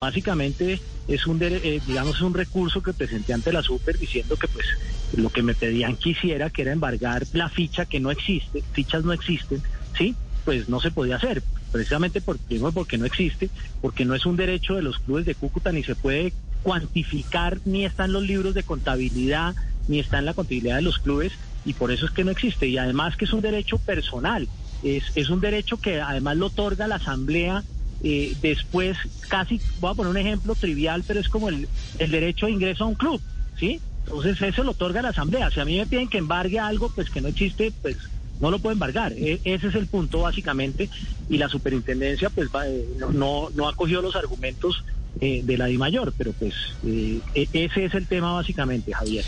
Básicamente es un, eh, digamos, un recurso que presenté ante la super diciendo que pues lo que me pedían quisiera, que era embargar la ficha que no existe, fichas no existen, ¿sí? Pues no se podía hacer, precisamente porque, porque no existe, porque no es un derecho de los clubes de Cúcuta, ni se puede cuantificar, ni está en los libros de contabilidad, ni está en la contabilidad de los clubes, y por eso es que no existe. Y además que es un derecho personal, es, es un derecho que además lo otorga la Asamblea eh, después casi, voy a poner un ejemplo trivial, pero es como el, el derecho de ingreso a un club, ¿sí? Entonces eso lo otorga la Asamblea. Si a mí me piden que embargue algo, pues que no existe, pues no lo puedo embargar. E, ese es el punto básicamente y la superintendencia pues eh, no, no, no acogió los argumentos eh, de la DIMAYOR, pero pues eh, e, ese es el tema básicamente, Javier.